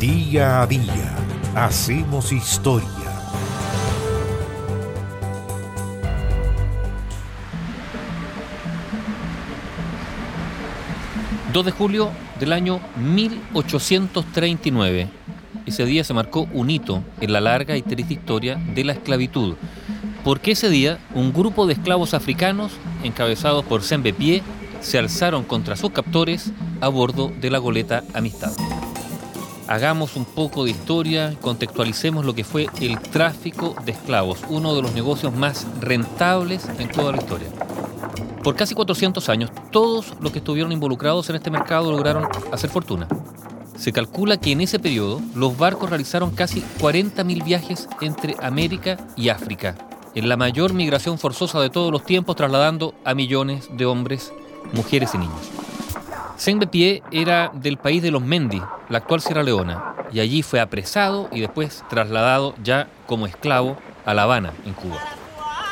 Día a día hacemos historia. ...2 de julio del año 1839. Ese día se marcó un hito en la larga y triste historia de la esclavitud, porque ese día un grupo de esclavos africanos, encabezados por Pie, se alzaron contra sus captores a bordo de la goleta Amistad. Hagamos un poco de historia, contextualicemos lo que fue el tráfico de esclavos, uno de los negocios más rentables en toda la historia. Por casi 400 años, todos los que estuvieron involucrados en este mercado lograron hacer fortuna. Se calcula que en ese periodo los barcos realizaron casi 40.000 viajes entre América y África, en la mayor migración forzosa de todos los tiempos, trasladando a millones de hombres, mujeres y niños. Pie era del país de los Mendi, la actual Sierra Leona, y allí fue apresado y después trasladado ya como esclavo a La Habana, en Cuba.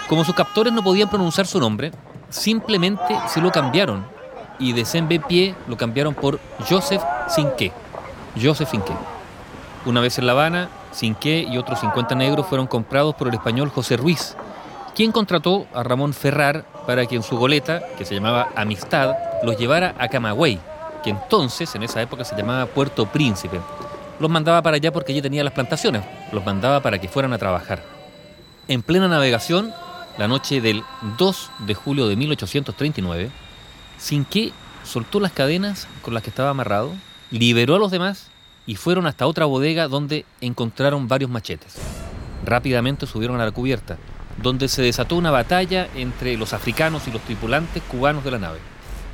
Como sus captores no podían pronunciar su nombre, simplemente se lo cambiaron y de Pie lo cambiaron por Joseph Sinque. Joseph Sinque. Una vez en La Habana, Sinque y otros 50 negros fueron comprados por el español José Ruiz, quien contrató a Ramón Ferrar para que en su goleta, que se llamaba Amistad, los llevara a Camagüey, que entonces en esa época se llamaba Puerto Príncipe. Los mandaba para allá porque allí tenía las plantaciones, los mandaba para que fueran a trabajar. En plena navegación, la noche del 2 de julio de 1839, Sinque soltó las cadenas con las que estaba amarrado, liberó a los demás y fueron hasta otra bodega donde encontraron varios machetes. Rápidamente subieron a la cubierta, donde se desató una batalla entre los africanos y los tripulantes cubanos de la nave.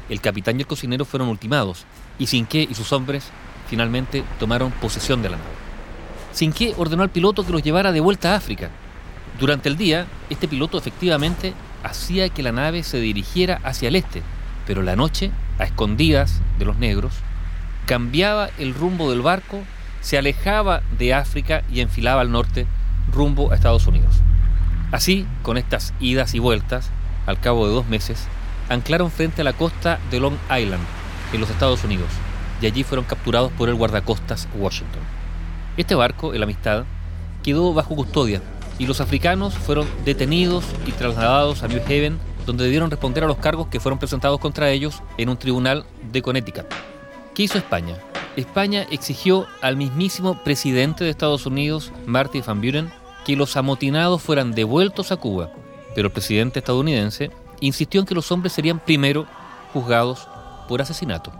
El capitán y el cocinero fueron ultimados y Sinque y sus hombres finalmente tomaron posesión de la nave. Sinque ordenó al piloto que los llevara de vuelta a África, durante el día, este piloto efectivamente hacía que la nave se dirigiera hacia el este, pero la noche, a escondidas de los negros, cambiaba el rumbo del barco, se alejaba de África y enfilaba al norte rumbo a Estados Unidos. Así, con estas idas y vueltas, al cabo de dos meses, anclaron frente a la costa de Long Island, en los Estados Unidos, y allí fueron capturados por el guardacostas Washington. Este barco, el Amistad, quedó bajo custodia y los africanos fueron detenidos y trasladados a New Haven, donde debieron responder a los cargos que fueron presentados contra ellos en un tribunal de Connecticut. ¿Qué hizo España? España exigió al mismísimo presidente de Estados Unidos, Martin Van Buren, que los amotinados fueran devueltos a Cuba, pero el presidente estadounidense insistió en que los hombres serían primero juzgados por asesinato.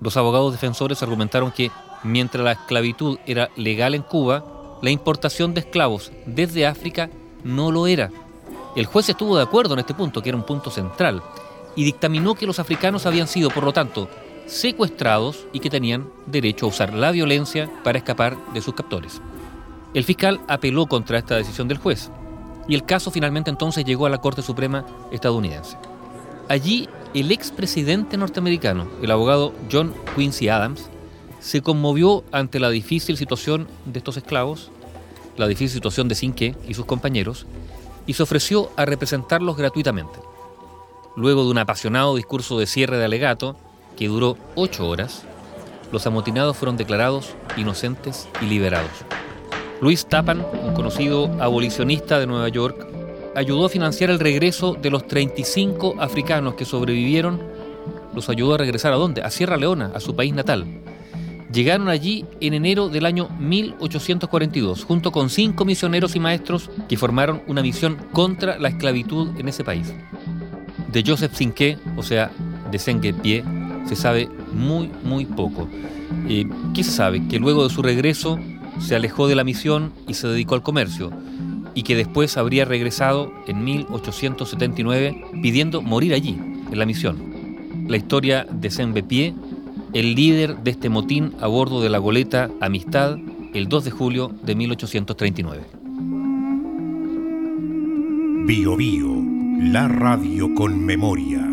Los abogados defensores argumentaron que mientras la esclavitud era legal en Cuba, la importación de esclavos desde África no lo era. El juez estuvo de acuerdo en este punto, que era un punto central, y dictaminó que los africanos habían sido, por lo tanto, secuestrados y que tenían derecho a usar la violencia para escapar de sus captores. El fiscal apeló contra esta decisión del juez y el caso finalmente entonces llegó a la Corte Suprema estadounidense. Allí, el expresidente norteamericano, el abogado John Quincy Adams, se conmovió ante la difícil situación de estos esclavos, la difícil situación de Sinque y sus compañeros, y se ofreció a representarlos gratuitamente. Luego de un apasionado discurso de cierre de alegato, que duró ocho horas, los amotinados fueron declarados inocentes y liberados. Luis Tapan, un conocido abolicionista de Nueva York, ayudó a financiar el regreso de los 35 africanos que sobrevivieron, los ayudó a regresar a dónde? A Sierra Leona, a su país natal, Llegaron allí en enero del año 1842, junto con cinco misioneros y maestros que formaron una misión contra la esclavitud en ese país. De Joseph Sinque, o sea, de Sengue Pie, se sabe muy, muy poco. Eh, ¿Qué se sabe? Que luego de su regreso se alejó de la misión y se dedicó al comercio, y que después habría regresado en 1879 pidiendo morir allí, en la misión. La historia de Pie el líder de este motín a bordo de la goleta Amistad el 2 de julio de 1839. Bio, Bio la radio con memoria.